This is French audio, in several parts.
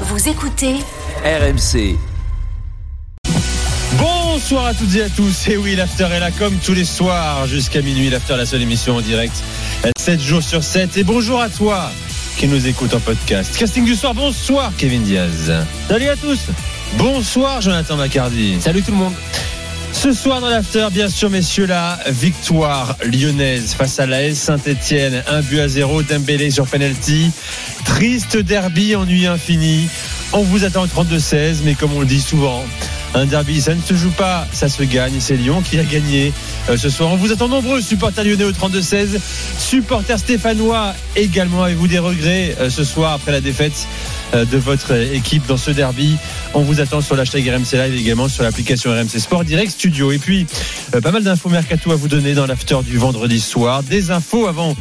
Vous écoutez RMC. Bonsoir à toutes et à tous. Et oui, l'after est là comme tous les soirs jusqu'à minuit. L'after, la seule émission en direct, 7 jours sur 7. Et bonjour à toi qui nous écoute en podcast. Casting du soir, bonsoir Kevin Diaz. Salut à tous. Bonsoir Jonathan Macardy. Salut tout le monde. Ce soir dans l'after, bien sûr, messieurs, la victoire lyonnaise face à la S Saint-Etienne. Un but à zéro, Dembélé sur penalty. Triste derby, ennui infini. On vous attend au 32-16, mais comme on le dit souvent, un derby, ça ne se joue pas, ça se gagne. C'est Lyon qui a gagné ce soir. On vous attend nombreux, supporters lyonnais au 32-16. Supporters stéphanois également. Avez-vous des regrets euh, ce soir après la défaite euh, de votre équipe dans ce derby? On vous attend sur l'hashtag RMC Live également sur l'application RMC Sport Direct Studio. Et puis, pas mal d'infos mercato à vous donner dans l'after du vendredi soir. Des infos avant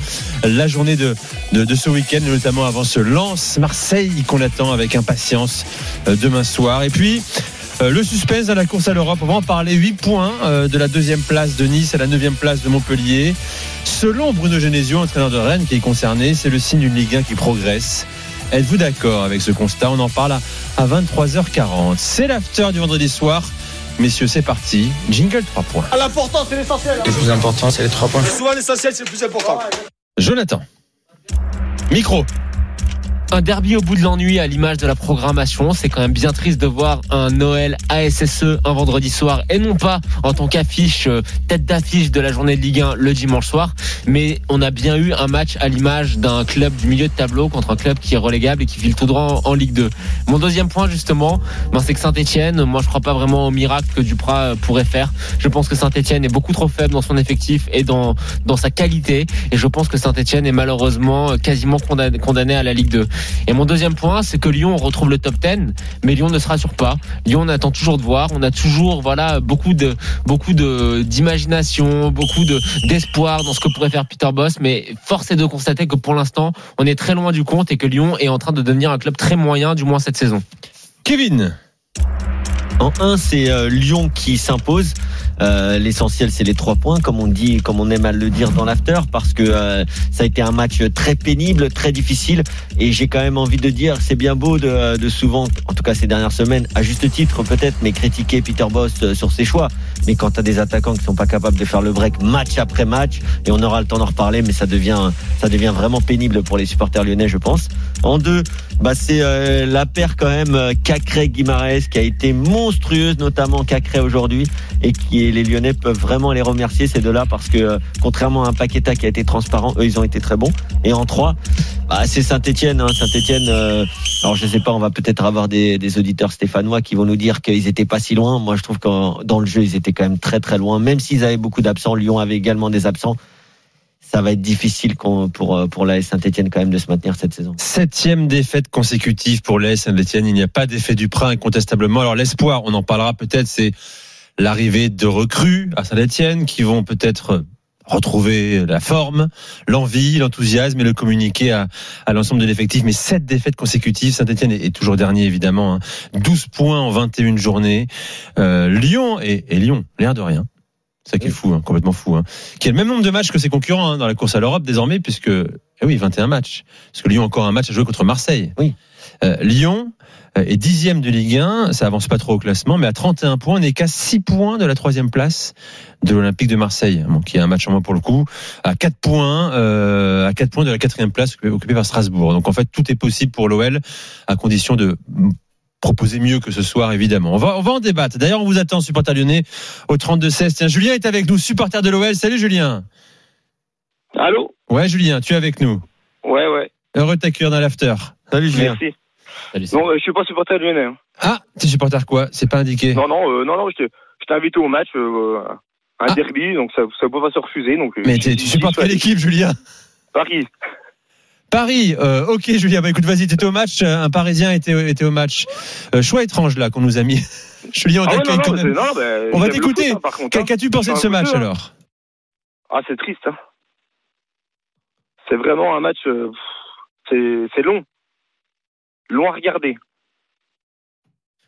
la journée de, de, de ce week-end, notamment avant ce lance Marseille qu'on attend avec impatience demain soir. Et puis, euh, le suspense à la course à l'Europe, on va en parler. 8 points euh, de la deuxième place de Nice à la neuvième place de Montpellier. Selon Bruno Genesio, entraîneur de Rennes qui est concerné, c'est le signe d'une Ligue 1 qui progresse. Êtes-vous d'accord avec ce constat? On en parle à 23h40. C'est l'after du vendredi soir. Messieurs, c'est parti. Jingle 3 points. L'important, c'est l'essentiel. Le plus important, c'est les 3 points. Souvent, l'essentiel, c'est le plus important. Jonathan. Micro un derby au bout de l'ennui à l'image de la programmation. C'est quand même bien triste de voir un Noël ASSE un vendredi soir et non pas en tant qu'affiche, euh, tête d'affiche de la journée de Ligue 1 le dimanche soir. Mais on a bien eu un match à l'image d'un club du milieu de tableau contre un club qui est relégable et qui file tout droit en, Ligue 2. Mon deuxième point justement, ben c'est que Saint-Etienne, moi je crois pas vraiment au miracle que Duprat euh, pourrait faire. Je pense que Saint-Etienne est beaucoup trop faible dans son effectif et dans, dans sa qualité. Et je pense que Saint-Etienne est malheureusement euh, quasiment condamné à la Ligue 2. Et mon deuxième point, c'est que Lyon retrouve le top 10, mais Lyon ne se rassure pas. Lyon, on attend toujours de voir. On a toujours, voilà, beaucoup de, beaucoup de, d'imagination, beaucoup de, d'espoir dans ce que pourrait faire Peter Boss, mais force est de constater que pour l'instant, on est très loin du compte et que Lyon est en train de devenir un club très moyen, du moins cette saison. Kevin. En 1, c'est euh, Lyon qui s'impose. Euh, l'essentiel, c'est les trois points, comme on dit, comme on aime à le dire dans l'after, parce que euh, ça a été un match très pénible, très difficile. Et j'ai quand même envie de dire, c'est bien beau de, de, souvent, en tout cas ces dernières semaines, à juste titre peut-être, mais critiquer Peter Boss sur ses choix. Mais quand tu as des attaquants qui sont pas capables de faire le break match après match, et on aura le temps d'en reparler, mais ça devient, ça devient vraiment pénible pour les supporters lyonnais, je pense. En deux, bah c'est euh, la paire quand même Cacré-Guimarães qui a été monstrueuse, notamment Cacré aujourd'hui, et qui les Lyonnais peuvent vraiment les remercier ces deux-là parce que euh, contrairement à un Paqueta qui a été transparent, eux ils ont été très bons. Et en trois, bah, c'est Saint-Etienne. Hein. Saint-Etienne. Euh, alors je sais pas, on va peut-être avoir des, des, auditeurs stéphanois qui vont nous dire qu'ils étaient pas si loin. Moi je trouve que dans le jeu ils étaient quand même très très loin. Même s'ils avaient beaucoup d'absents, Lyon avait également des absents ça va être difficile pour, euh, pour l'AS Saint-Etienne quand même de se maintenir cette saison. Septième défaite consécutive pour l'AS Saint-Etienne. Il n'y a pas d'effet du prin incontestablement. Alors l'espoir, on en parlera peut-être, c'est l'arrivée de recrues à Saint-Etienne qui vont peut-être retrouver la forme, l'envie, l'enthousiasme et le communiquer à, à l'ensemble de l'effectif. Mais sept défaites consécutives, Saint-Etienne est, toujours dernier évidemment. Hein. 12 points en 21 journées. Euh, Lyon et, et Lyon, l'air de rien. C'est ça qui est fou, hein, complètement fou. Hein. Qui a le même nombre de matchs que ses concurrents hein, dans la course à l'Europe désormais, puisque eh oui, 21 matchs. Parce que Lyon a encore un match à jouer contre Marseille. Oui. Euh, Lyon euh, est dixième de Ligue 1, ça avance pas trop au classement, mais à 31 points, n'est qu'à 6 points de la troisième place de l'Olympique de Marseille, bon, qui a un match en moins pour le coup, à 4 points, euh, à 4 points de la quatrième place occupée par Strasbourg. Donc en fait, tout est possible pour l'OL à condition de proposer mieux que ce soir, évidemment. On va, on va en débattre. D'ailleurs, on vous attend, supporter lyonnais, au 32-16. Tiens, Julien est avec nous, supporter de l'OL. Salut, Julien. Allô? Ouais, Julien, tu es avec nous. Ouais, ouais. Heureux de t'accueillir dans l'after. Salut, Julien. Merci. Salut, non, euh, je suis pas supporter lyonnais. Hein. Ah, tu es supporter quoi? C'est pas indiqué Non, non, euh, non, non, je t'ai invité au match, euh, un ah. derby, donc ça ne peut pas se refuser. Donc, Mais tu supportes quelle équipe, Julien? Paris. Paris, euh, ok Julien, bah écoute, vas-y, t'étais au match, euh, un Parisien était, était au match. Euh, choix étrange là qu'on nous a mis. Julien, on Ah ouais, non, bah, On va t'écouter. hein, par contre, Qu'a- hein. Qu'as-tu pensé de ce match hein. alors? Ah, c'est triste. Hein. C'est vraiment un match. euh, c'est long. Long à regarder.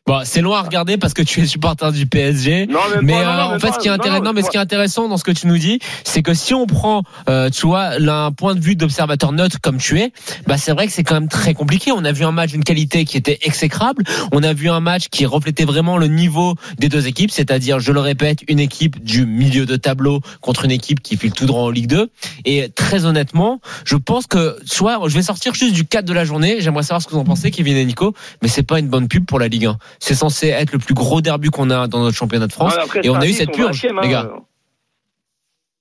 Bon, c'est loin à regarder parce que tu es supporter du PSG. Non, Mais pas, euh, non, en fait, ce qui est intéressant, non, mais ce qui est intéressant dans ce que tu nous dis, c'est que si on prend, euh, tu vois, là, un point de vue d'observateur neutre comme tu es, bah c'est vrai que c'est quand même très compliqué. On a vu un match d'une qualité qui était exécrable. On a vu un match qui reflétait vraiment le niveau des deux équipes, c'est-à-dire, je le répète, une équipe du milieu de tableau contre une équipe qui file tout droit en Ligue 2. Et très honnêtement, je pense que, soit, je vais sortir juste du cadre de la journée. J'aimerais savoir ce que vous en pensez, Kevin et Nico, mais c'est pas une bonne pub pour la Ligue 1. C'est censé être le plus gros derby qu'on a dans notre championnat de France. Après, et on a eu cette purge, 20e, les gars. hein.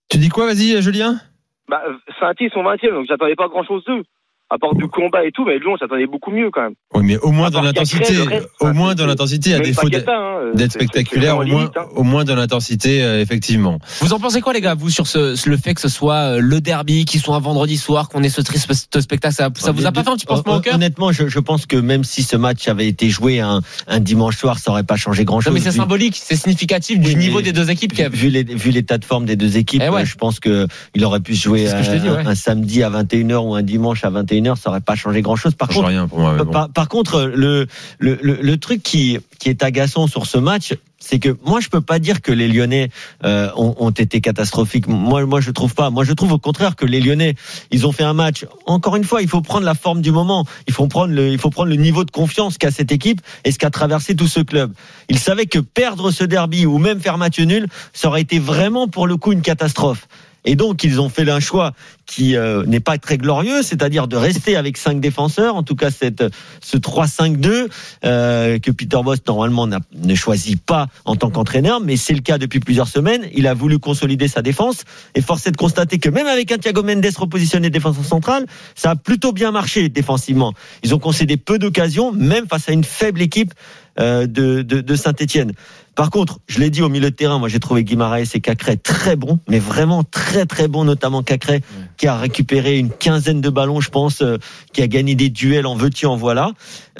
Tu dis quoi, vas-y Julien? Bah, Saint-Etienne, ils sont 20 e donc j'attendais pas grand-chose d'eux. À part du combat et tout, mais Lyon, j'attendais beaucoup mieux quand même. Oui, mais au moins dans l'intensité, au moins dans l'intensité, à défaut d'être spectaculaire, au moins, au moins dans l'intensité, euh, effectivement. Vous en pensez quoi, les gars, vous, sur ce, le fait que ce soit euh, le derby, qu'il soit un vendredi soir, qu'on ait ce triste spectacle, ça, ça vous a pas fait un petit pansement au cœur Honnêtement, je, je pense que même si ce match avait été joué un, un dimanche soir, ça aurait pas changé grand Non, mais c'est symbolique, c'est significatif du niveau des deux équipes. Vu l'état de forme des deux équipes, Eh euh, je pense que il aurait pu se jouer ouais. un samedi à 21h ou un dimanche à 21h, ça aurait pas changé grand chose. Par contre, rien pour moi. mais bon. par, par contre, le, le, le, le truc qui, qui est agaçant sur ce match, c'est que moi je peux pas dire que les Lyonnais euh, ont, ont été catastrophiques. Moi, moi je trouve pas. Moi je trouve au contraire que les Lyonnais, ils ont fait un match. Encore une fois, il faut prendre la forme du moment. Il faut prendre le, il faut prendre le niveau de confiance qu'a cette équipe et ce qu'a traversé tout ce club. Ils savaient que perdre ce derby ou même faire match nul, ça aurait été vraiment pour le coup une catastrophe. Et donc, ils ont fait un choix qui euh, n'est pas très glorieux, c'est-à-dire de rester avec cinq défenseurs, en tout cas cette, ce 3-5-2 euh, que Peter Boss normalement ne choisit pas en tant qu'entraîneur, mais c'est le cas depuis plusieurs semaines. Il a voulu consolider sa défense et force est de constater que même avec un Thiago Mendes repositionné défenseur central, ça a plutôt bien marché défensivement. Ils ont concédé peu d'occasions, même face à une faible équipe de, de, de Saint-Etienne. Par contre, je l'ai dit au milieu de terrain, moi j'ai trouvé Guimaraes et Cacré très bons, mais vraiment très très bons, notamment Cacré qui a récupéré une quinzaine de ballons, je pense, euh, qui a gagné des duels en veux-tu en voilà.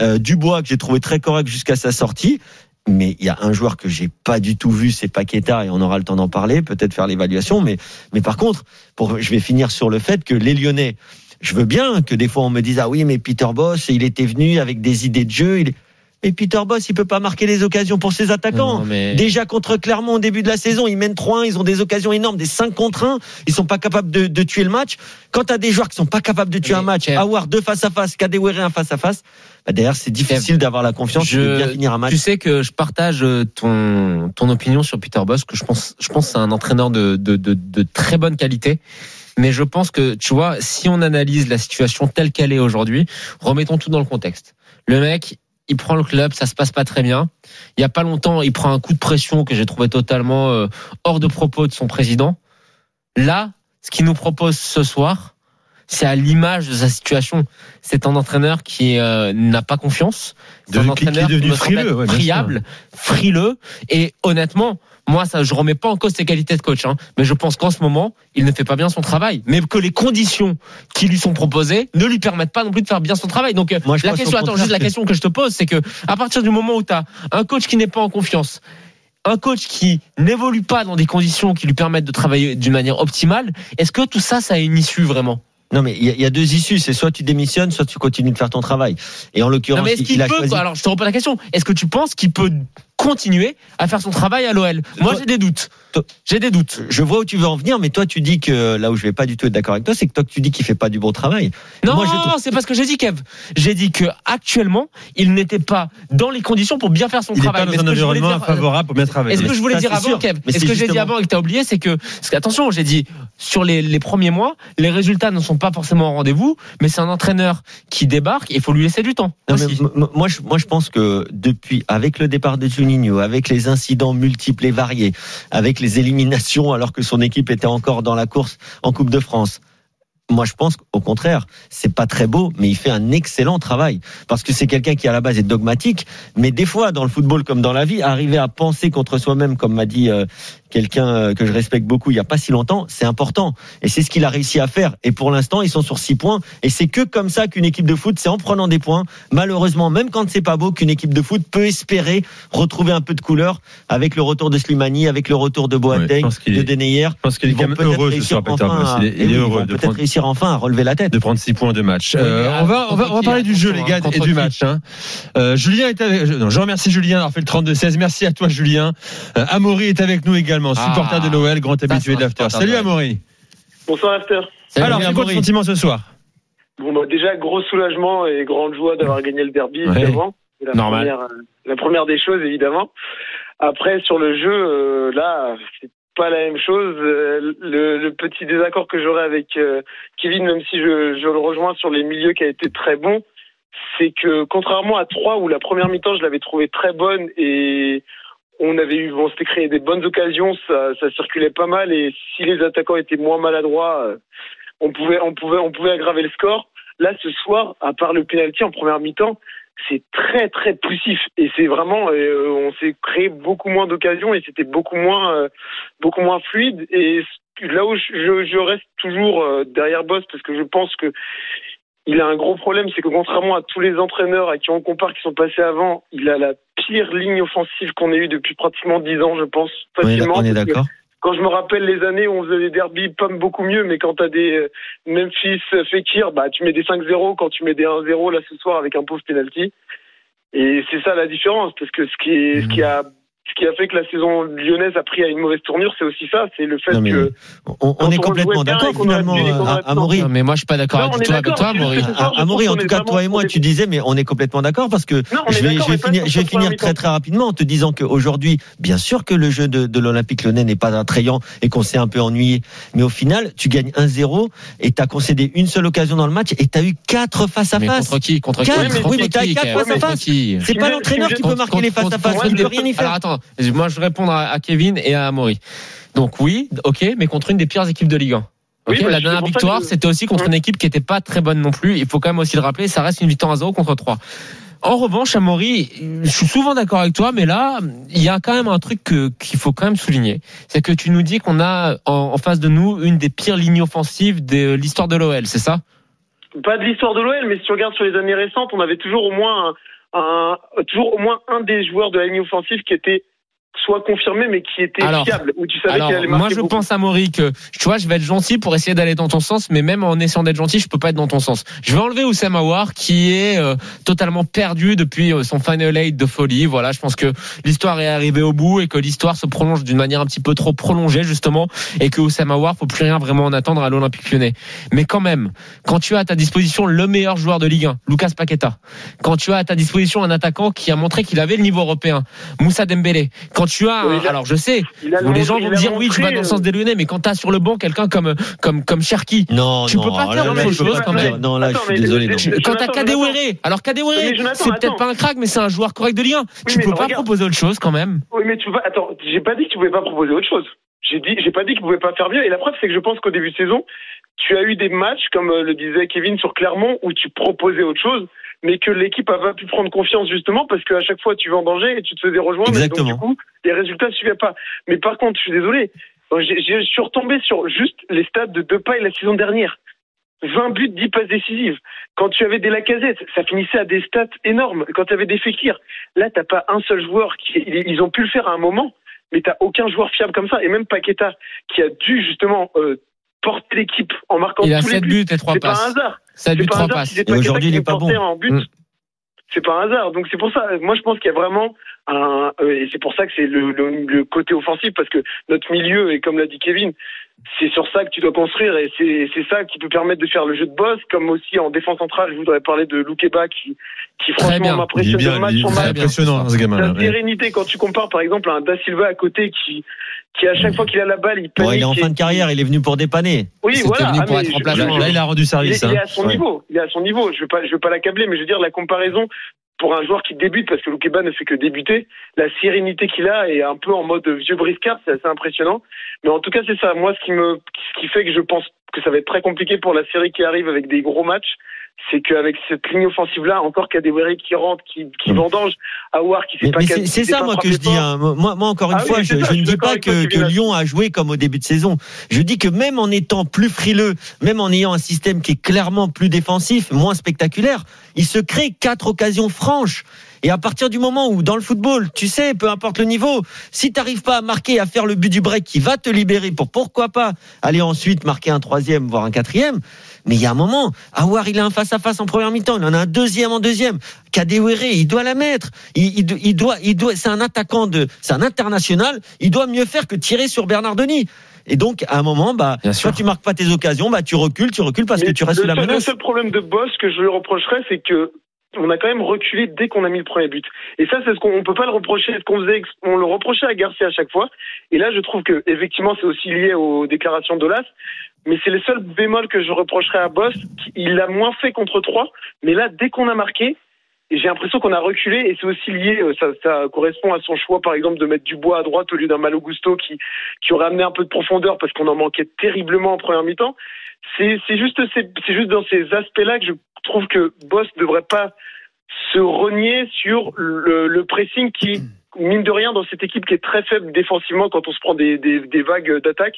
Euh, Dubois que j'ai trouvé très correct jusqu'à sa sortie. Mais il y a un joueur que j'ai pas du tout vu, c'est Paqueta, et on aura le temps d'en parler, peut-être faire l'évaluation. Mais, mais par contre, pour, je vais finir sur le fait que les Lyonnais, je veux bien que des fois on me dise ah oui mais Peter Boss, il était venu avec des idées de jeu. Il... Mais Peter Boss, il peut pas marquer les occasions pour ses attaquants. Non, mais- Déjà contre Clermont au début de la saison, ils mènent 3-1, ils ont des occasions énormes, des 5 contre 1, ils sont pas capables de, de tuer le match. Quand tu as des joueurs qui sont pas capables de tuer Mais, un match, Kev- avoir deux face à face, Kadewere un face à face, bah derrière c'est difficile d'avoir la confiance Je- de bien finir un match. Tu sais que je partage euh, ton, ton opinion sur Peter Boss, que je pense, je pense que c'est un entraîneur de, de, de, de très bonne qualité. Mais je pense que, tu vois, si on analyse la situation telle qu'elle est aujourd'hui, remettons tout dans le contexte. Le mec, il prend le club, ça se passe pas très bien. Il y a pas longtemps, il prend un coup de pression que j'ai trouvé totalement euh, hors de propos de son président. Là, ce qu'il nous propose ce soir, c'est à l'image de sa situation. C'est un entraîneur qui euh, n'a pas confiance. C'est un qui- qui est entraîneur devenu me frileux, ouais, friable, frileux. Et honnêtement, moi, ça, je remets pas en cause ses qualités de coach, hein, mais je pense qu'en ce moment, il ne fait pas bien son travail. Mais que les conditions qui lui sont proposées ne lui permettent pas non plus de faire bien son travail. Donc, euh, Moi, la question, attends, juste la que- question que je te pose, c'est que à partir du moment où tu as un coach qui n'est pas en confiance, un coach qui n'évolue pas dans des conditions qui lui permettent de travailler d'une manière optimale, est-ce que tout ça, ça a une issue vraiment? Non mais il y, a- il y a deux issues, c'est soit tu démissionnes, soit tu continues de faire ton travail. Et en l'occurrence, est-ce il, qu'il il a peut choisi. Alors, je te repose la question. Est-ce que tu penses qu'il peut continuer à faire son travail à l'OL Moi, j'ai des doutes. J'ai des doutes. Je vois où tu veux en venir, mais toi tu dis que là où je vais pas du tout être d'accord avec toi, c'est que toi tu dis qu'il fait pas du bon travail. Non, Moi, je c'est pas ce que j'ai dit, Kev. J'ai dit que actuellement, il n'était pas dans les conditions pour bien faire son Il travail. pas Mais dans un environnement dire, euh, favorable pour bien travailler. Et ce que je voulais ça, dire c'est avant, sûr. Kev, Mais et ce c'est que j'ai dit avant et que t'as oublié, c'est que, parce que, attention, j'ai dit, sur les, les premiers mois, les résultats ne sont pas forcément au rendez-vous, mais c'est un entraîneur qui débarque et il faut lui laisser du temps. Non, mais moi, je, moi, je pense que depuis, avec le départ de Juninho, avec les incidents multiples et variés, avec les éliminations alors que son équipe était encore dans la course en Coupe de France, moi, je pense qu'au contraire, c'est pas très beau, mais il fait un excellent travail. Parce que c'est quelqu'un qui, à la base, est dogmatique. Mais des fois, dans le football comme dans la vie, arriver à penser contre soi-même, comme m'a dit euh, quelqu'un euh, que je respecte beaucoup il y a pas si longtemps, c'est important. Et c'est ce qu'il a réussi à faire. Et pour l'instant, ils sont sur six points. Et c'est que comme ça qu'une équipe de foot, c'est en prenant des points, malheureusement, même quand c'est pas beau, qu'une équipe de foot peut espérer retrouver un peu de couleur avec le retour de Slimani, avec le retour de Boateng, de Deneyer. Je pense qu'il est quand vont même peut-être heureux ce réussir soir, Peter enfin Bosz. à- Il est, il et est oui, ils heureux de peut-être prendre, réussir enfin à relever la tête. de prendre 6 points de match. Oui, Euh, on va, on va, on va parler du jeu, les gars, et du match. hein. Euh, Julien est avec, non, je remercie Julien d'avoir fait le 32-16. Merci à toi, Julien. Euh, Amaury est avec nous également, supporter Ah, de l'OL, grand habitué de l'after. supporter Salut. Amaury. Bonsoir After. Salut, Alors, c'est quoi Amaury. sentiment ce soir? Bon, bah, déjà, gros soulagement et grande joie d'avoir gagné le derby, Ouais. évidemment. C'est La Normal. première, euh, la première des choses, évidemment. Après, sur le jeu, euh, là, c'est pas la même chose. Euh, le, le petit désaccord que j'aurais avec euh, Kevin, même si je, je le rejoins sur les milieux qui a été très bon, c'est que contrairement à 3 où la première mi-temps, je l'avais trouvé très bonne et on avait eu, on s'était créé des bonnes occasions, ça, ça circulait pas mal et si les attaquants étaient moins maladroits, euh, on pouvait, on pouvait, on pouvait aggraver le score. Là, ce soir, à part le penalty en première mi-temps, c'est très très poussif et c'est vraiment, euh, on s'est créé beaucoup moins d'occasions et c'était beaucoup moins, euh, beaucoup moins fluide. Et là où je, je- je reste toujours derrière Boss parce que je pense que il a un gros problème, c'est que contrairement à tous les entraîneurs à qui on compare qui sont passés avant, il a la pire ligne offensive qu'on ait eue depuis pratiquement 10 ans, je pense, facilement. on est d'accord. quand je me rappelle les années où on faisait des derbies, pas beaucoup mieux, mais quand t'as des euh, Memphis, euh, Fekir, bah tu mets des 5-0, quand tu mets des 1-0 là ce soir avec un pauvre penalty. Et c'est ça la différence, parce que ce qui, est, ce qui a ce qui a fait que la saison lyonnaise a pris à une mauvaise tournure, c'est aussi ça, c'est le fait Non, mais que On, on est complètement d'accord finalement, à Amaury. Mais moi, je suis pas d'accord avec toi, avec toi, Amaury. À- Amaury, en tout cas, toi et moi, tu disais, mais on est complètement d'accord parce que Non, on est je vais, d'accord, je vais mais pas finir, je vais finir très très rapidement en te disant qu'aujourd'hui, bien sûr que le jeu de, de l'Olympique Lyonnais n'est pas attrayant et qu'on s'est un peu ennuyé, mais au final, tu gagnes 1-0 et tu as concédé une seule occasion dans le match et tu as eu quatre face à face. contre qui? Contre qui? Oui, mais t'as quatre face à face. C'est pas l'entraîneur qui? peut marquer les face à face, il ne peut rien y faire. Moi je vais répondre à, Kevin et à Amaury. Donc oui, ok, mais contre une des pires équipes de Ligue 1. Oui, Ok, bah, la dernière victoire, que- c'était aussi contre une équipe qui était pas très bonne non plus. Il faut quand même aussi le rappeler, ça reste une victoire à 0 contre 3. En revanche, Amaury, je suis souvent d'accord avec toi, mais là, il y a quand même un truc qu'il faut quand même souligner. C'est que tu nous dis qu'on a en, en face de nous une des pires lignes offensives de l'histoire de l'OL, c'est ça? Pas de l'histoire de l'OL, mais si tu regardes sur les années récentes, on avait toujours au moins un, toujours au moins un des joueurs de la ligne offensive qui était soit confirmé, mais qui était Alors- fiable, où tu savais Alors, allait moi, je beaucoup. pense à Maury que, tu vois, je vais être gentil pour essayer d'aller dans ton sens, mais même en essayant d'être gentil, je peux pas être dans ton sens. Je vais enlever Oussama Aouar, qui est euh, totalement perdu depuis euh, son final eight de folie. Voilà, je pense que l'histoire est arrivée au bout et que l'histoire se prolonge d'une manière un petit peu trop prolongée, justement, et que Oussama Aouar, faut plus rien vraiment en attendre à l'Olympique lyonnais. Mais quand même, quand tu as à ta disposition le meilleur joueur de Ligue 1, Lucas Paqueta, quand tu as à ta disposition un attaquant qui a montré qu'il avait le niveau européen, Moussa Dembélé, quand tu as, Oui, a- alors je sais, où les gens vont a dire oui, tu vas dans le sens des Lyonnais, mais quand t'as sur le banc quelqu'un comme comme comme Cherki, Non, Tu non, peux pas faire autre chose quand même. Non, là, Attends, je suis désolé. non. quand t'as Kadewere, alors Kadewere, c'est peut-être pas un crack, mais c'est un joueur correct de Ligue 1. tu peux pas regarde. proposer autre chose quand même. Oui, mais tu vas. Attends, j'ai pas dit que tu pouvais pas proposer autre chose. J'ai dit, j'ai pas dit qu'il pouvait pas faire mieux. Et la preuve, c'est que je pense qu'au début de saison, tu as eu des matchs, comme euh, le disait Kevin sur Clermont, où tu proposais autre chose, mais que l'équipe a pas pu prendre confiance justement parce qu'à chaque fois tu vas en danger et tu te faisais rejoindre. Et Exactement. donc, du coup, les résultats ne suivaient pas. Mais par contre, je suis désolé. Je suis retombé sur juste les stats de Depay la saison dernière. 20 buts, 10 passes décisives. Quand tu avais des Lacazette, ça finissait à des stats énormes. Quand tu avais des Fekir, là, t'as pas un seul joueur qui, ils ont pu le faire à un moment, mais t'as aucun joueur fiable comme ça. Et même Paqueta, qui a dû justement euh, porter l'équipe en marquant Il a tous les 7 buts. buts et 3 C'est pas un passes. hasard. 7 buts, C'est pas 3 un hasard passes. si aujourd'hui, il est pas bon. en but. Mm. C'est pas un hasard. Donc c'est pour ça. Moi, je pense qu'il y a vraiment un, euh, et c'est pour ça que c'est le, le, le côté offensif parce que notre milieu et comme l'a dit Kevin, c'est sur ça que tu dois construire et c'est ça qui peut permettre de faire le jeu de boss. Comme aussi en défense centrale, je voudrais parler de Loukeba qui qui franchement m'impressionne match il en match. impressionnant, ce gamin. La sérénité quand tu compares par exemple à un Da Silva à côté qui qui à chaque fois qu'il a la balle, il Bon, panique. il est en fin de carrière, il est venu pour dépanner. Oui, voilà. venu Ah, pour mais être Là, il a rendu il est, service. il est à son Ouais. niveau. Il est à son niveau. Je veux pas, je veux pas l'accabler, mais je veux dire la comparaison. pour un joueur qui débute, parce que Loukeba ne fait que débuter, la sérénité qu'il a est un peu en mode vieux briscard, c'est assez impressionnant. Mais en tout cas, c'est ça. Moi, ce qui me, ce qui fait que je pense que ça va être très compliqué pour la série qui arrive avec des gros matchs, c'est qu'avec cette ligne offensive-là, encore Kadewere qui rentre, qui, qui Mm. vendange, Awar qui fait Mais, pas mais c'est ça moi que je dis. hein. Moi, moi encore une Ah fois, je, ça, je je ne dis pas que, que. Lyon a joué comme au début de saison. Je dis que même en étant plus frileux, même en ayant un système qui est clairement plus défensif, moins spectaculaire, il se crée quatre occasions franches. Et à partir du moment où dans le football, tu sais, peu importe le niveau, si tu n'arrives pas à marquer, à faire le but du break qui va te libérer pour pourquoi pas aller ensuite marquer un troisième, voire un quatrième, mais il y a un moment, Awar, il a un face-à-face en première mi-temps, il en a un deuxième en deuxième. Kadewere, il doit la mettre. Il, il- il doit, il doit, c'est un attaquant de, c'est un international. Il doit mieux faire que tirer sur Bernard Denis. Et donc, à un moment, bah, Bien sûr. tu marques pas tes occasions, bah, tu recules, tu recules parce Mais que tu restes le la seul- Le menace. seul problème de Boss que je lui reprocherais, c'est que on a quand même reculé dès qu'on a mis le premier but. Et ça, c'est ce qu'on on peut pas le reprocher, ce qu'on faisait, on le reprochait à Garcia à chaque fois. Et là, je trouve que effectivement, c'est aussi lié aux déclarations d'Olas. Mais c'est les seuls bémols que je reprocherais à Boss. Il l'a moins fait contre 3, mais là, dès qu'on a marqué, j'ai l'impression qu'on a reculé, et c'est aussi lié, euh, ça, ça correspond à son choix, par exemple, de mettre du bois à droite au lieu d'un Malo Gusto qui, qui aurait amené un peu de profondeur parce qu'on en manquait terriblement en première mi-temps. C'est juste, c'est juste dans ces aspects-là que je trouve que Boss ne devrait pas se renier sur le, le pressing qui, mine de rien, dans cette équipe qui est très faible défensivement quand on se prend des, vagues d'attaque,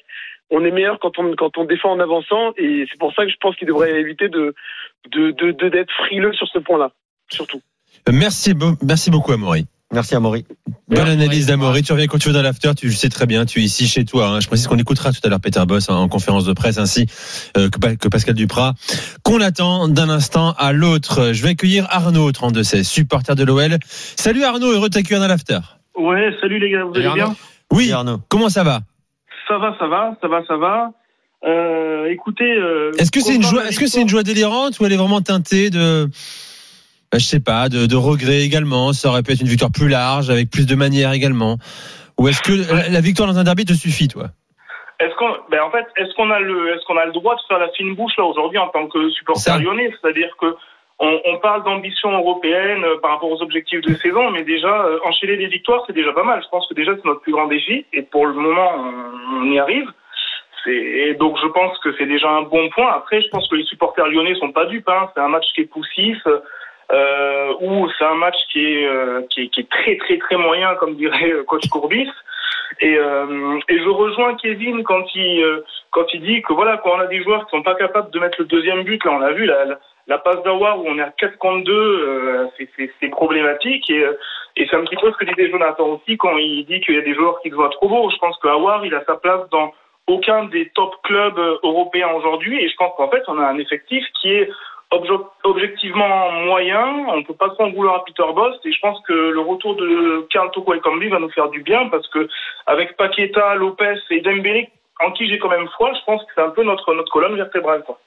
on est meilleur quand on, défend en avançant et c'est pour ça que je pense qu'il devrait éviter de d'être frileux sur ce point-là, surtout. Merci, beau- merci beaucoup, Amaury. Merci, Amaury. Bonne analyse Amaury. d'Amaury. Tu reviens quand tu veux dans l'after. Tu le sais très bien. Tu es ici chez toi. hein. Je précise qu'on écoutera tout à l'heure Peter Boss en, en conférence de presse ainsi euh, que, Pa- que Pascal Duprat. Qu'on attend d'un instant à l'autre. Je vais accueillir Arnaud, 32-16, supporter de l'OL. Salut Arnaud, heureux de t'accueillir dans l'after. Ouais, salut les gars, vous allez bien? Oui, Et Arnaud. comment ça va? Ça va, ça va, ça va, ça va. Euh, écoutez, euh, Est-ce que c'est une joie, est-ce que c'est une joie délirante ou elle est vraiment teintée de, je sais pas, de, de regret également Ça aurait pu être une victoire plus large, avec plus de manières également. Ou est-ce que la, victoire dans un derby te suffit, toi? Est-ce qu'on, ben en fait, est-ce qu'on a le, est-ce qu'on a le droit de faire la fine bouche là aujourd'hui en tant que supporter lyonnais? C'est-à-dire que on, on parle d'ambition européenne euh, par rapport aux objectifs de saison, mais déjà euh, enchaîner des victoires, c'est déjà pas mal. Je pense que déjà c'est notre plus grand défi, et pour le moment, on, on y arrive. Et donc je pense que c'est déjà un bon point. Après, je pense que les supporters lyonnais sont pas dupes. Hein. C'est un match qui est poussif. Euh, ou c'est un match qui est, euh, qui est qui est très très très moyen comme dirait euh, coach Courbis. Et, euh, et je rejoins Kevin quand il euh, quand il dit que voilà quand on a des joueurs qui sont pas capables de mettre le deuxième but là on a vu la, la, passe d'Awar où on est à 4 contre 2 euh, c'est- problématique. Et et c'est un petit peu ce que disait Jonathan aussi quand il dit qu'il y a des joueurs qui se voient trop beaux. Je pense que Awar il a sa place dans aucun des top clubs européens aujourd'hui. Et je pense qu'en fait on a un effectif qui est objectivement moyen, on peut pas trop en vouloir à Peter Boss et je pense que le retour de Karl Toko et Kambi va nous faire du bien parce que avec Paqueta, Lopez et Dembélé en qui j'ai quand même foi, je pense que c'est un peu notre notre colonne vertébrale quoi.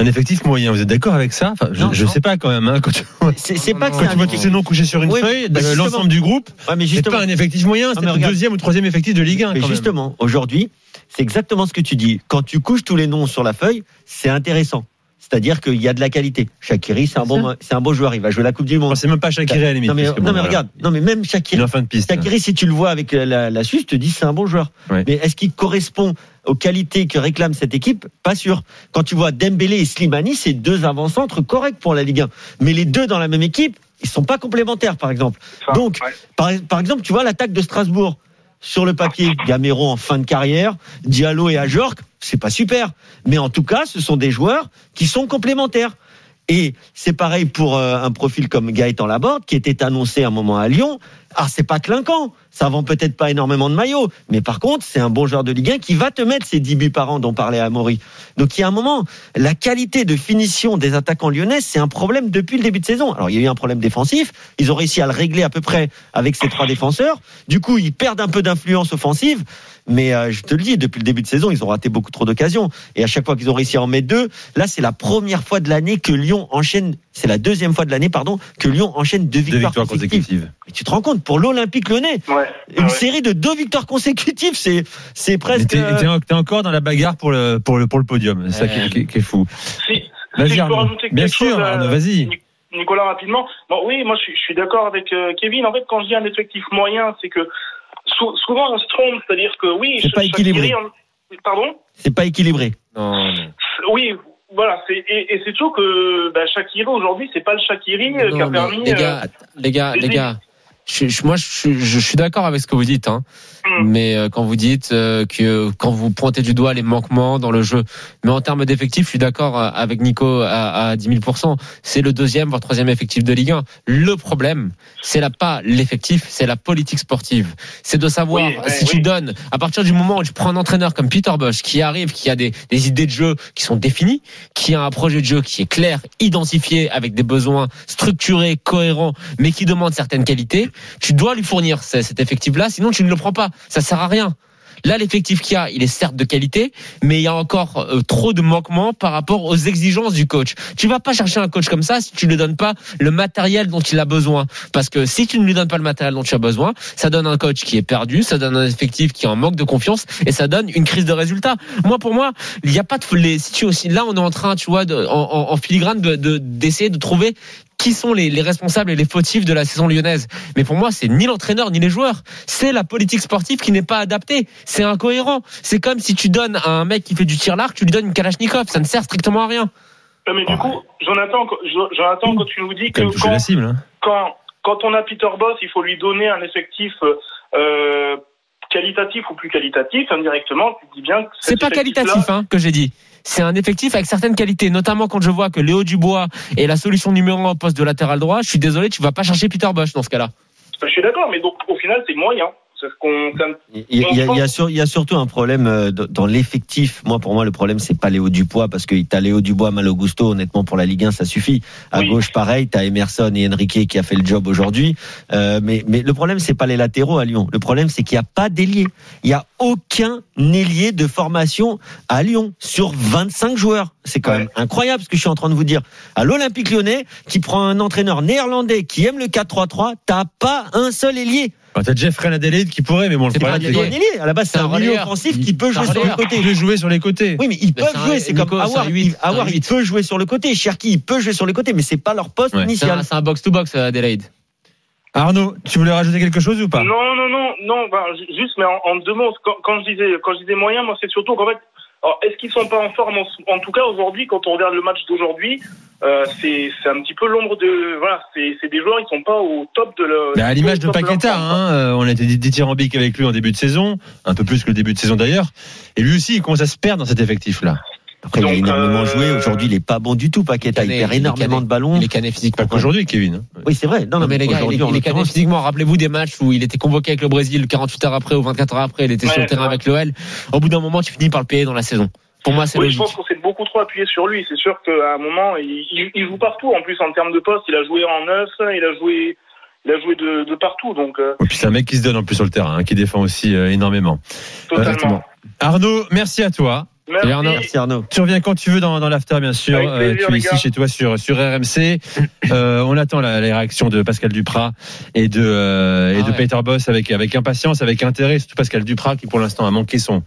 Un effectif moyen, vous êtes d'accord avec ça? Enfin, Je Non, je non. sais pas quand même. Hein, quand tu, C'est c'est pas que tu vois tous ces noms couchés sur une Oui, feuille, bah, de justement. l'ensemble du groupe, Ouais, mais c'est pas un effectif moyen, c'est le deuxième ou troisième effectif de Ligue 1. Mais quand même. justement, aujourd'hui, c'est exactement ce que tu dis. Quand tu couches tous les noms sur la feuille, c'est intéressant. C'est-à-dire qu'il y a de la qualité. Shakiri, c'est un bon, c'est un beau joueur. Il va jouer la Coupe du Monde. C'est même pas Shakiri à la limite. Non mais, parce que non, bon, mais voilà. regarde, non mais même Shakiri, en fin de piste. Shakiri, si tu le vois avec la, la Suisse, te dis c'est un bon joueur. Ouais. Mais est-ce qu'il correspond aux qualités que réclame cette équipe? Pas sûr. Quand tu vois Dembélé et Slimani, c'est deux avant-centres corrects pour la Ligue 1. Mais les deux dans la même équipe, ils sont pas complémentaires, par exemple. Enfin, Donc, ouais. par, par exemple, tu vois l'attaque de Strasbourg. Sur le papier, Gamero en fin de carrière, Diallo et Ajorc, c'est pas super. Mais en tout cas, ce sont des joueurs qui sont complémentaires. Et c'est pareil pour euh, un profil comme Gaëtan Laborde, qui était annoncé à un moment à Lyon. Ah, c'est pas clinquant. Ça vend peut-être pas énormément de maillots. Mais par contre, c'est un bon joueur de Ligue 1 qui va te mettre ses 10 buts par an dont parlait Amaury. Donc il y a un moment, la qualité de finition des attaquants lyonnais, c'est un problème depuis le début de saison. Alors il y a eu un problème défensif. Ils ont réussi à le régler à peu près avec ces trois défenseurs. Du coup, ils perdent un peu d'influence offensive. Mais euh, je te le dis, depuis le début de saison, ils ont raté beaucoup trop d'occasions. Et à chaque fois qu'ils ont réussi à en mettre deux, là, c'est la première fois de l'année que Lyon enchaîne. C'est la deuxième fois de l'année, pardon, que Lyon enchaîne deux Deux victoires, victoires consécutives. consécutives. Mais tu te rends compte, pour l'Olympique Lyonnais, Ouais. une Ouais. série de deux victoires consécutives, c'est c'est presque. t'es euh, t'es encore dans la bagarre pour le, pour le, pour le podium. C'est ça qui, Ouais. qui- qui est fou. Si, si Vas-y, rajouter Bien sûr, chose, euh, Arnaud, vas-y. Nicolas rapidement. Bon, oui, moi je suis, je suis d'accord avec euh, Kevin. En fait, quand je dis un effectif moyen, c'est que sou- souvent on se trompe, c'est-à-dire que oui, C'est pas équilibré. Pardon? C'est pas équilibré. Non, non. Oui, voilà. C'est et, et c'est sûr que bah, Shaqiri aujourd'hui, c'est pas le Shaqiri euh, qui a permis. les euh, gars, les gars, les gars. Je, je- moi, je, suis- je suis d'accord avec ce que vous dites, hein. Hmm. mais euh, quand vous dites euh, que quand vous pointez du doigt les manquements dans le jeu, mais en termes d'effectifs, je suis d'accord euh, avec Nico à, à 10 000 C'est le deuxième voire troisième effectif de Ligue 1. Le problème, c'est là pas l'effectif, c'est la politique sportive. C'est de savoir Oui, si tu oui. donnes à partir du moment où tu prends un entraîneur comme Peter Bosch qui arrive, qui a des, des idées de jeu qui sont définies, qui a un projet de jeu qui est clair, identifié avec des besoins structurés, cohérents, mais qui demande certaines qualités, tu dois lui fournir ce- cet effectif-là, sinon tu ne le prends pas. Ça sert à rien. Là, l'effectif qu'il y a, il est certes de qualité, mais il y a encore euh, trop de manquements par rapport aux exigences du coach. Tu vas pas chercher un coach comme ça si tu ne lui donnes pas le matériel dont il a besoin. Parce que si tu ne lui donnes pas le matériel dont tu as besoin, ça donne un coach qui est perdu, ça donne un effectif qui est en manque de confiance et ça donne une crise de résultats. Moi, pour moi, il n'y a pas de si tu aussi, là, on est en train, tu vois, en, filigrane de, de- d'essayer de trouver qui sont les, les responsables et les fautifs de la saison lyonnaise. Mais pour moi, c'est ni l'entraîneur ni les joueurs. C'est la politique sportive qui n'est pas adaptée. C'est incohérent. C'est comme si tu donnes à un mec qui fait du tir l'arc, tu lui donnes une Kalachnikov. Ça ne sert strictement à rien. euh, mais du coup, Jonathan, Jonathan, quand tu nous dis que quand, la cible. hein. quand, quand on a Peter Boss, il faut lui donner un effectif euh, qualitatif ou plus qualitatif, indirectement, tu dis bien que C'est pas qualitatif, hein, que j'ai dit. C'est un effectif avec certaines qualités, notamment quand je vois que Léo Dubois est la solution numéro un au poste de latéral droit. Je suis désolé, tu vas pas chercher Peter Bosch dans ce cas-là. Je suis d'accord, mais donc au final, c'est moyen. Qu'on. Il y, a- il il il y surtout un problème euh, dans l'effectif. Moi, pour moi, le problème, c'est pas Léo Dupois, parce que t'as Léo Dubois, Malo Gusto, honnêtement, pour la Ligue 1, ça suffit. À Oui. gauche, pareil, t'as Emerson et Enrique qui a fait le job aujourd'hui. Euh, mais, mais le problème, c'est pas les latéraux à Lyon. Le problème, c'est qu'il n'y a pas d'ailier. Il y a aucun ailier de formation à Lyon sur 25 joueurs. C'est quand Ouais. même incroyable ce que je suis en train de vous dire. À l'Olympique lyonnais, qui prend un entraîneur néerlandais qui aime le 4-3-3, t'as pas un seul ailier. Bah, T'as Jeffrey Adelaide qui pourrait, mais bon, le problème, pas c'est que- un. À la base, c'est un un milieu relayeur. offensif qui peut jouer sur le côté. Il peut jouer sur les côtés. Oui, mais ils Mais peuvent un- jouer. C'est comme Awar. Awar, il peut jouer sur le côté. Cherki, il peut jouer sur le côté, mais c'est pas leur poste Ouais. Initial. c'est un box-to-box, euh, Adelaide. Arnaud, tu voulais rajouter quelque chose ou pas? Non, non, non, non. bah, ju- juste, mais en, en deux mots, quand, quand je disais, quand je disais moyen, moi, c'est surtout qu'en fait, alors, est-ce qu'ils sont pas en forme en, en tout cas aujourd'hui, quand on regarde le match d'aujourd'hui, euh, c'est c'est un petit peu l'ombre de voilà, c'est c'est des joueurs, ils sont pas au top de le. Bah, à l'image de leur Paqueta, hein, euh, on a été dithyrambique avec lui en début de saison, un peu plus que le début de saison d'ailleurs. Et lui aussi, il commence à se perdre dans cet effectif-là. Après, il a énormément euh, joué. Aujourd'hui, il est pas bon du tout, Paqueta. Il perd il énormément de ballons. Il est cané physiquement. Pas qu'aujourd'hui, Kevin. hein. Oui, c'est vrai. Non, Non, mais les gars, il est, il est cané physiquement. Rappelez-vous des matchs où il était convoqué avec le Brésil 48 heures après ou 24 heures après, il était sur le terrain ouais. avec l'OL. Au bout d'un moment, tu finis par le payer dans la saison. Pour moi, c'est Oui, je logique. pense qu'on s'est beaucoup trop appuyé sur lui. C'est sûr qu'à un moment, il, il, il joue partout. En plus, en termes de poste, il a joué en neuf, il a joué, il a joué de, de partout. Donc, euh, Et puis c'est un mec qui se donne en plus sur le terrain, hein, qui défend aussi euh, énormément. totalement. Arnaud, merci à toi. Merci. Arnaud. Merci Arnaud. Tu reviens quand tu veux dans, dans l'after, bien sûr. Plaisir, tu es ici gars. chez toi sur, sur RMC. Euh, on attend la, les réactions de Pascal Duprat et de, euh, et Ah de ouais. Peter Boss avec, avec impatience, avec intérêt. Surtout Pascal Duprat qui, pour l'instant, a manqué son,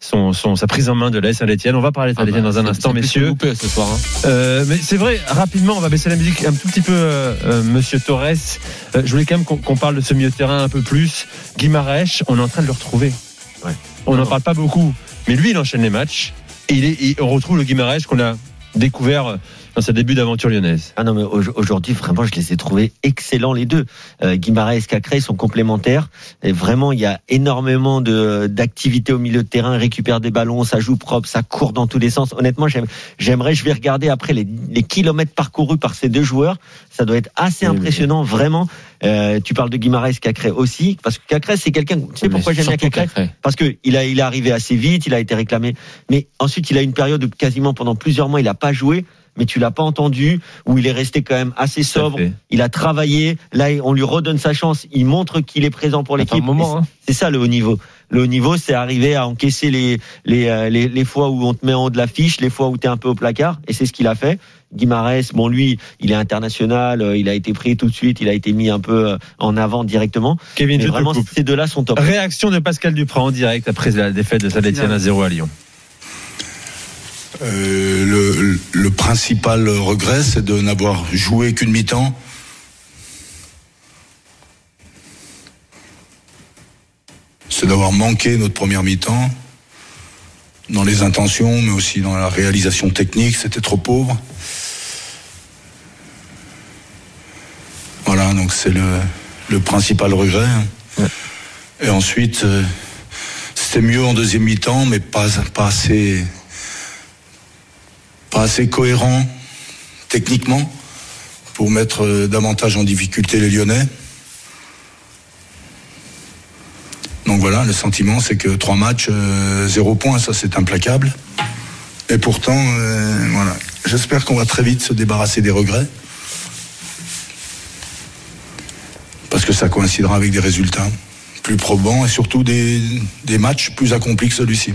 son, son, sa prise en main de la Saint-Etienne. On va parler de Ah bah, Saint-Etienne dans un instant, messieurs. loupé ce soir. hein. Euh, mais c'est vrai, rapidement, on va baisser la musique un tout petit peu, euh, euh, Monsieur Torres. Euh, je voulais quand même qu'on parle de ce milieu de terrain un peu plus. Guimarães, on est en train de le retrouver. Ouais. On n'en parle pas beaucoup, mais lui, il enchaîne les matchs et, il est, et on retrouve le Guimarães qu'on a découvert dans sa début d'aventure lyonnaise. Ah non, mais au- aujourd'hui, vraiment, je les ai trouvés excellents les deux. Euh, Guimaraes et Cacré sont complémentaires. Et vraiment, il y a énormément de d'activité au milieu de terrain. Ils récupèrent des ballons, ça joue propre, ça court dans tous les sens. Honnêtement, j'aime- j'aimerais, je vais regarder après les, les kilomètres parcourus par ces deux joueurs. Ça doit être assez impressionnant, vraiment. Euh, tu parles de Guimaraes, Cacré aussi, parce que Cacré, c'est quelqu'un. Tu sais pourquoi j'aime bien Cacré Cacré. parce que il a il est arrivé assez vite, il a été réclamé, mais ensuite il a une période où quasiment pendant plusieurs mois il a pas joué, mais tu l'as pas entendu, où il est resté quand même assez sobre, il a travaillé, là on lui redonne sa chance, il montre qu'il est présent pour l'équipe. hein. C'est ça le haut niveau. Le haut niveau, c'est arriver à encaisser les, les, euh, les, les fois où on te met en haut de la fiche, les fois où tu es un peu au placard, et c'est ce qu'il a fait. Guimarães, bon lui, il est international, euh, il a été pris tout de suite, il a été mis un peu euh, en avant directement. Kevin, Mais je te vraiment, coupe. ces deux-là sont top. Réaction de Pascal Duprat en direct après la défaite de Saint-Etienne à 0 à Lyon. Euh, le, le principal regret, c'est de n'avoir joué qu'une mi-temps. C'est d'avoir manqué notre première mi-temps dans les intentions, mais aussi dans la réalisation technique. C'était trop pauvre. Voilà, donc c'est le, le principal regret. Et ensuite, euh, c'était mieux en deuxième mi-temps, mais pas, pas assez pas assez cohérent techniquement pour mettre euh, davantage en difficulté les Lyonnais. Donc voilà, le sentiment c'est que trois matchs, euh, zéro point, ça c'est implacable. Et pourtant, euh, voilà, j'espère qu'on va très vite se débarrasser des regrets. Parce que ça coïncidera avec des résultats plus probants et surtout des, des matchs plus accomplis que celui-ci.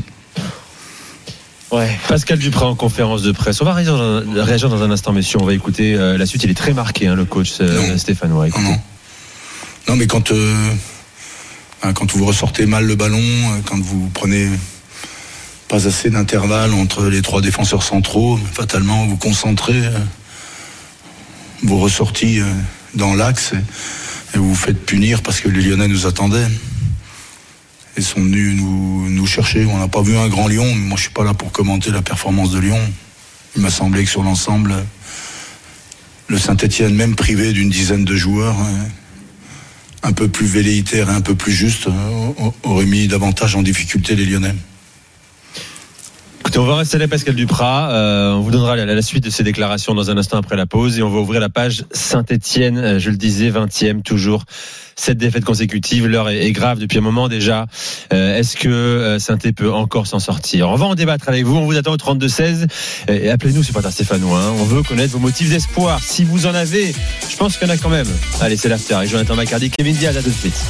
Ouais. Pascal Duprat en conférence de presse. On va réagir dans, réagir dans un instant, messieurs. On va écouter euh, la suite. Il est très marqué, hein, le coach euh, stéphanois. Non, non. Non, mais quand, euh, quand vous ressortez mal le ballon, euh, quand vous prenez pas assez d'intervalle entre les trois défenseurs centraux, fatalement vous concentrez euh, vos ressorties euh, dans l'axe et, vous vous faites punir parce que les Lyonnais nous attendaient. Ils sont venus nous, chercher. On n'a pas vu un grand Lyon, mais moi je suis pas là pour commenter la performance de Lyon. Il m'a semblé que sur l'ensemble, le Saint-Etienne, même privé d'une dizaine de joueurs, hein, un peu plus velléitaire et un peu plus juste, euh, aurait mis davantage en difficulté les Lyonnais. On va rester là, Pascal Duprat. Euh, on vous donnera la, suite de ces déclarations dans un instant après la pause. Et on va ouvrir la page Saint-Etienne. Euh, Je le disais, 20e, toujours. Cette défaite consécutive, l'heure est, grave depuis un moment déjà. Euh, Est-ce que euh, saint peut encore s'en sortir? On va en débattre avec vous. On vous attend au 32-16. Et appelez-nous, c'est pas Stéphano. Hein. On veut connaître vos motifs d'espoir. Si vous en avez, je pense qu'il y en a quand même. Allez, c'est l'after avec Jonathan Macardy, Kevin Diaz, à tout de suite.